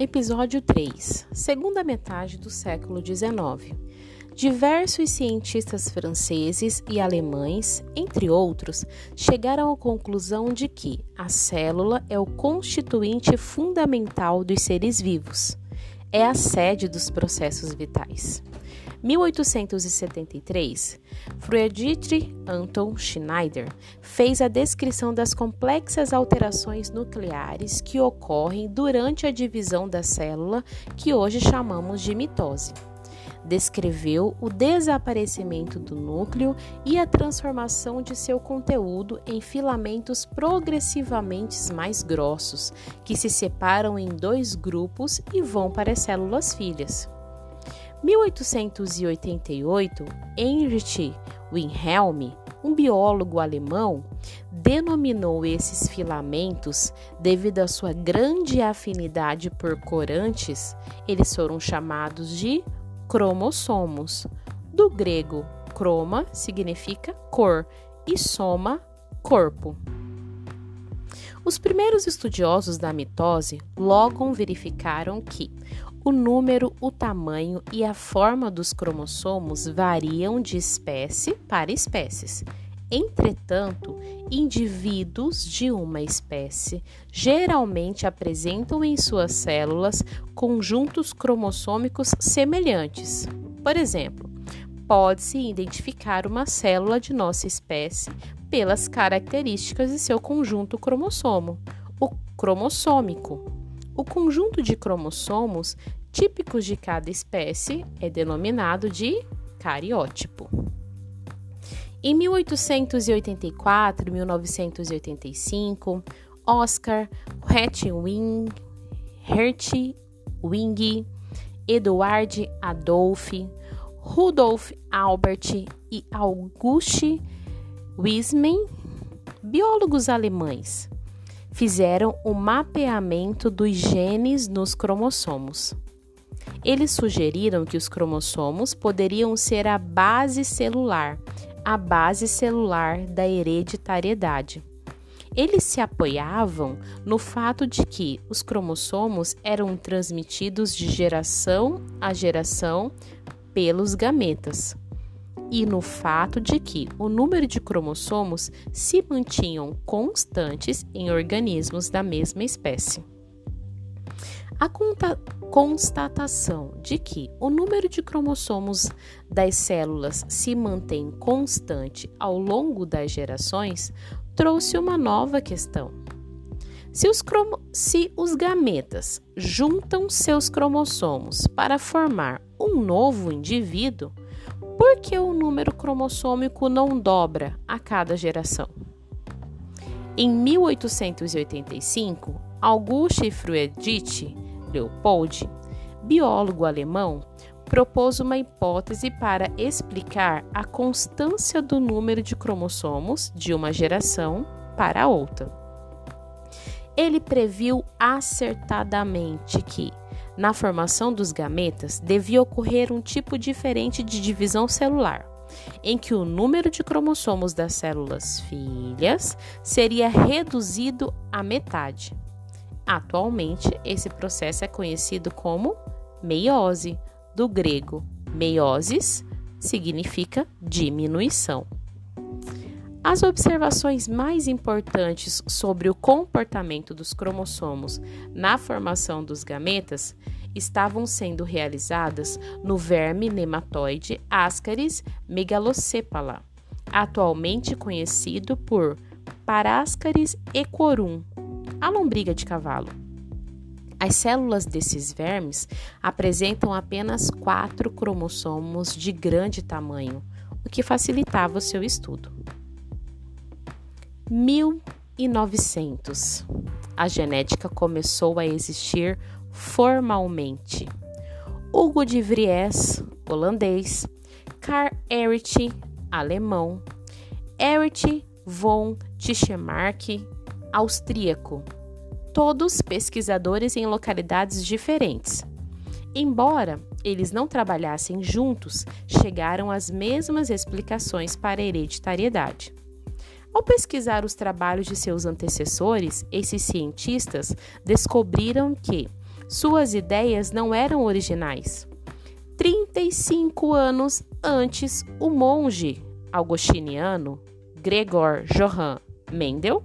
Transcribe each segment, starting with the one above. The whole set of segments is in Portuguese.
Episódio 3 Segunda metade do século XIX. Diversos cientistas franceses e alemães, entre outros, chegaram à conclusão de que a célula é o constituinte fundamental dos seres vivos. É a sede dos processos vitais. 1873, Friedrich Anton Schneider fez a descrição das complexas alterações nucleares que ocorrem durante a divisão da célula, que hoje chamamos de mitose. Descreveu o desaparecimento do núcleo e a transformação de seu conteúdo em filamentos progressivamente mais grossos, que se separam em dois grupos e vão para as células filhas. 1888, Heinrich Wilhelm, um biólogo alemão, denominou esses filamentos devido à sua grande afinidade por corantes, eles foram chamados de cromossomos. Do grego, croma significa cor e soma, corpo. Os primeiros estudiosos da mitose logo verificaram que o número, o tamanho e a forma dos cromossomos variam de espécie para espécies. Entretanto, indivíduos de uma espécie geralmente apresentam em suas células conjuntos cromossômicos semelhantes. Por exemplo, pode-se identificar uma célula de nossa espécie pelas características de seu conjunto cromossomo, o cromossômico. O conjunto de cromossomos típicos de cada espécie é denominado de cariótipo. Em 1884 e 1985, Oscar Hertwig, Hertwig, Eduard Adolf, Rudolf Albert e Auguste Wiesmann, biólogos alemães, fizeram o mapeamento dos genes nos cromossomos. Eles sugeriram que os cromossomos poderiam ser a base celular, a base celular da hereditariedade. Eles se apoiavam no fato de que os cromossomos eram transmitidos de geração a geração pelos gametas e no fato de que o número de cromossomos se mantinham constantes em organismos da mesma espécie. A constatação de que o número de cromossomos das células se mantém constante ao longo das gerações trouxe uma nova questão. Se os, se os gametas juntam seus cromossomos para formar um novo indivíduo, por que o número cromossômico não dobra a cada geração? Em 1885, Auguste Friedrich Leopold, biólogo alemão, propôs uma hipótese para explicar a constância do número de cromossomos de uma geração para outra. Ele previu acertadamente que, na formação dos gametas, devia ocorrer um tipo diferente de divisão celular, em que o número de cromossomos das células filhas seria reduzido à metade. Atualmente, esse processo é conhecido como meiose, do grego meiosis significa diminuição. As observações mais importantes sobre o comportamento dos cromossomos na formação dos gametas estavam sendo realizadas no verme nematóide Ascaris megalocephala, atualmente conhecido por Parascaris equorum, a lombriga de cavalo. As células desses vermes apresentam apenas quatro cromossomos de grande tamanho, o que facilitava o seu estudo. 1900. A genética começou a existir formalmente. Hugo de Vries, holandês, Karl Erich, alemão, Erich von Tischemark, austríaco, todos pesquisadores em localidades diferentes. Embora eles não trabalhassem juntos, chegaram às mesmas explicações para a hereditariedade. Ao pesquisar os trabalhos de seus antecessores, esses cientistas descobriram que, suas ideias não eram originais. 35 anos antes, o monge augustiniano Gregor Johann Mendel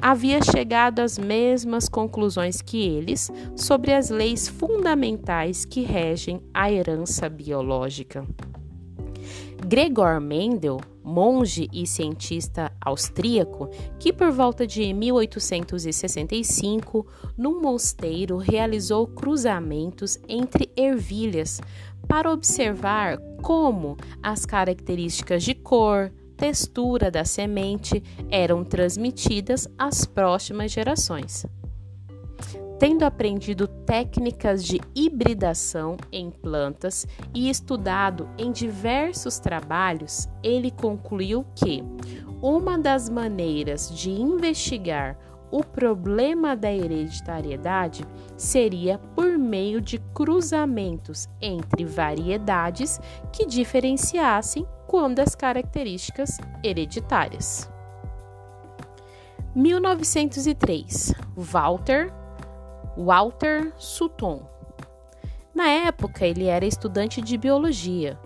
havia chegado às mesmas conclusões que eles sobre as leis fundamentais que regem a herança biológica. Gregor Mendel, monge e cientista austríaco, que por volta de 1865, num mosteiro, realizou cruzamentos entre ervilhas para observar como as características de cor, textura da semente eram transmitidas às próximas gerações. Tendo aprendido técnicas de hibridação em plantas e estudado em diversos trabalhos, ele concluiu que uma das maneiras de investigar o problema da hereditariedade seria por meio de cruzamentos entre variedades que diferenciassem quando as características hereditárias. 1903 Walter Walter Sutton. Na época, ele era estudante de biologia.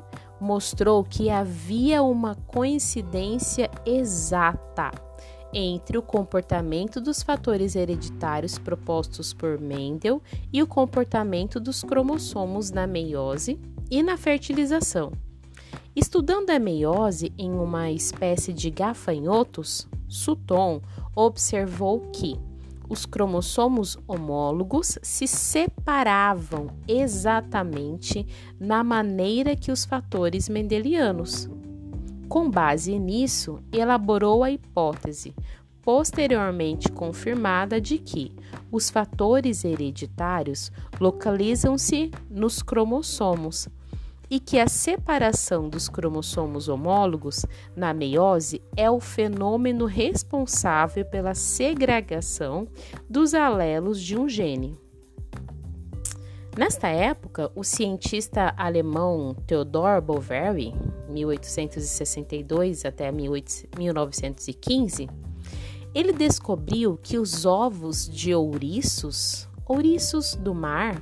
Mostrou que havia uma coincidência exata entre o comportamento dos fatores hereditários propostos por Mendel e o comportamento dos cromossomos na meiose e na fertilização. Estudando a meiose em uma espécie de gafanhotos, Sutton observou que os cromossomos homólogos se separavam exatamente na maneira que os fatores mendelianos. Com base nisso, elaborou a hipótese, posteriormente confirmada, de que os fatores hereditários localizam-se nos cromossomos e que a separação dos cromossomos homólogos na meiose é o fenômeno responsável pela segregação dos alelos de um gene. Nesta época, o cientista alemão Theodor Boveri, 1862 até 1915, ele descobriu que os ovos de ouriços, ouriços do mar,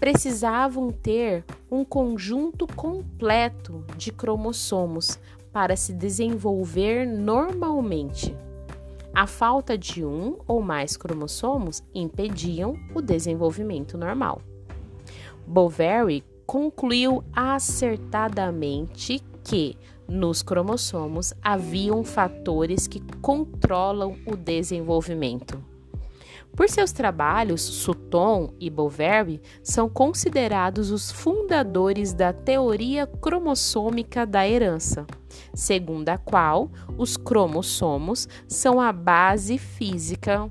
precisavam ter um conjunto completo de cromossomos para se desenvolver normalmente. A falta de um ou mais cromossomos impediam o desenvolvimento normal. Boveri concluiu acertadamente que nos cromossomos haviam fatores que controlam o desenvolvimento. Por seus trabalhos, Sutton e Boveri são considerados os fundadores da teoria cromossômica da herança, segundo a qual os cromossomos são a base física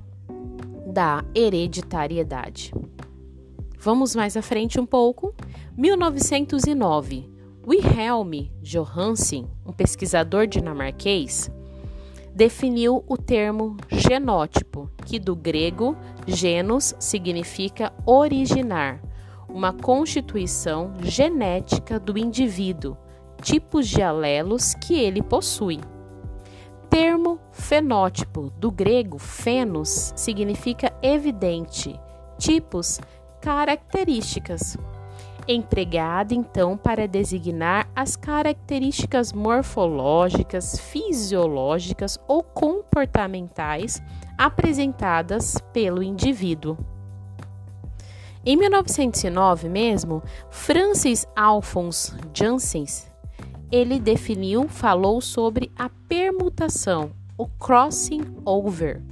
da hereditariedade. Vamos mais à frente um pouco. 1909. Wilhelm Johansen, um pesquisador dinamarquês, definiu o termo genótipo, que do grego genus significa originar, uma constituição genética do indivíduo, tipos de alelos que ele possui. Termo fenótipo, do grego fenos, significa evidente, tipos, características empregada então para designar as características morfológicas, fisiológicas ou comportamentais apresentadas pelo indivíduo. Em 1909 mesmo, Francis Alphonse Janssens, ele definiu, falou sobre a permutação, o crossing over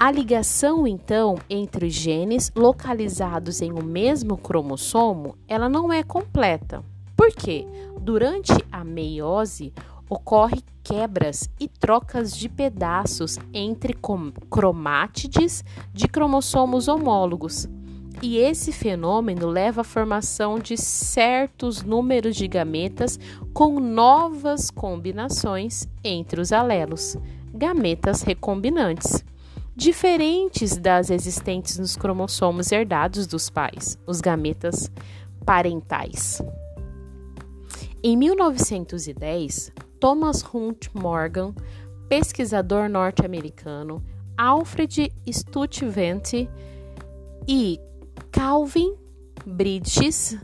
a ligação, então, entre os genes localizados em um mesmo cromossomo, ela não é completa. Por quê? Durante a meiose, ocorre quebras e trocas de pedaços entre cromátides de cromossomos homólogos. E esse fenômeno leva à formação de certos números de gametas com novas combinações entre os alelos, gametas recombinantes diferentes das existentes nos cromossomos herdados dos pais, os gametas parentais. Em 1910, Thomas Hunt Morgan, pesquisador norte-americano, Alfred Stuyvesant e Calvin Bridges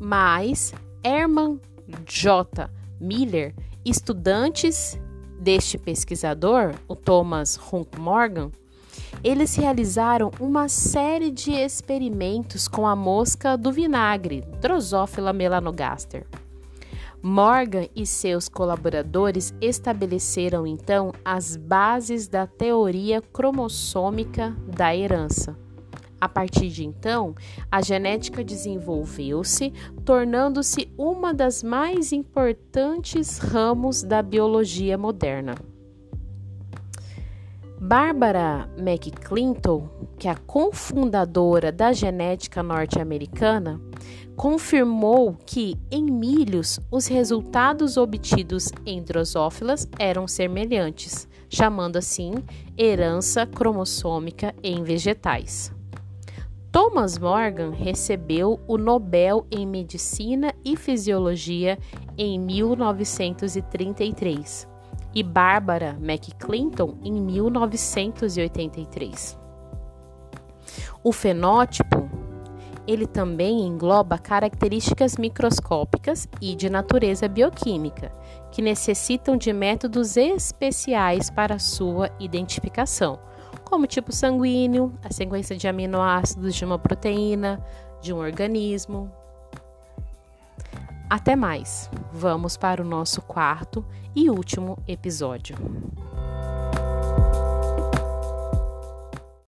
mais Herman J. Miller, estudantes deste pesquisador, o Thomas Hunk Morgan, eles realizaram uma série de experimentos com a mosca do vinagre, Drosophila melanogaster. Morgan e seus colaboradores estabeleceram então as bases da teoria cromossômica da herança. A partir de então, a genética desenvolveu-se, tornando-se uma das mais importantes ramos da biologia moderna. Barbara McClinton, que é a cofundadora da genética norte-americana, confirmou que em milhos os resultados obtidos em drosófilas eram semelhantes, chamando assim herança cromossômica em vegetais. Thomas Morgan recebeu o Nobel em Medicina e Fisiologia em 1933 e Barbara McClinton em 1983. O fenótipo ele também engloba características microscópicas e de natureza bioquímica, que necessitam de métodos especiais para sua identificação, como tipo sanguíneo, a sequência de aminoácidos de uma proteína, de um organismo. Até mais! Vamos para o nosso quarto e último episódio.